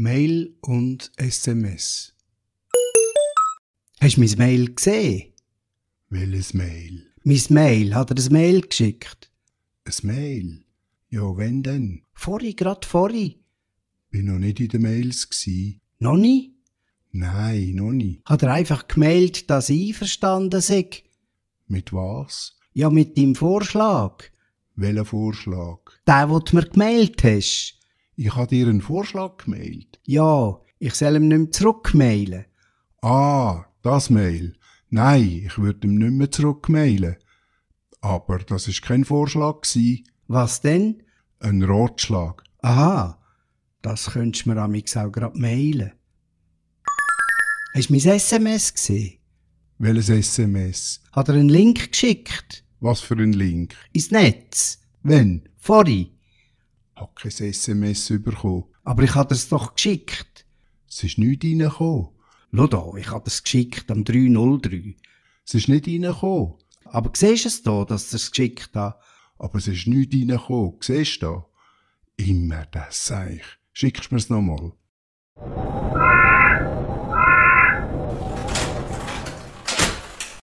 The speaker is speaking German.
Mail und SMS. Hast du mein Mail gesehen? Welches Mail? Mein Mail, hat er ein Mail geschickt? Ein Mail? Ja, wenn denn? Vorri, grad vorri. Bin noch nicht in den Mails gsi. Noch nie? Nein, noch nicht. Hat er einfach gemeldet, dass ich einverstanden sei? Mit was? Ja, mit deinem Vorschlag. Welcher Vorschlag? Der, wo du mir gemeldet hast. Ich habe dir einen Vorschlag gemailt. Ja, ich soll ihm nicht mehr zurückmailen. Ah, das Mail. Nein, ich würde ihm nicht mehr zurückmailen. Aber das ist kein Vorschlag gsi, Was denn? ein Ratschlag. Aha, das könntest du mir amix auch grad mailen. Hast du mein SMS gesehen? Welches SMS? Hat er einen Link geschickt? Was für ein Link? Ins Netz? Wenn? Vorri. Kein SMS bekommen. Aber ich hatte es doch geschickt. Es ist nicht reingekommen. Schau da, ich habe es geschickt am 303. Es ist nicht reingekommen. Aber siehst du es da, dass es geschickt hat? Aber es ist nicht reingekommen. Siehst du da? Immer das Seich. Schickst mir's nochmal.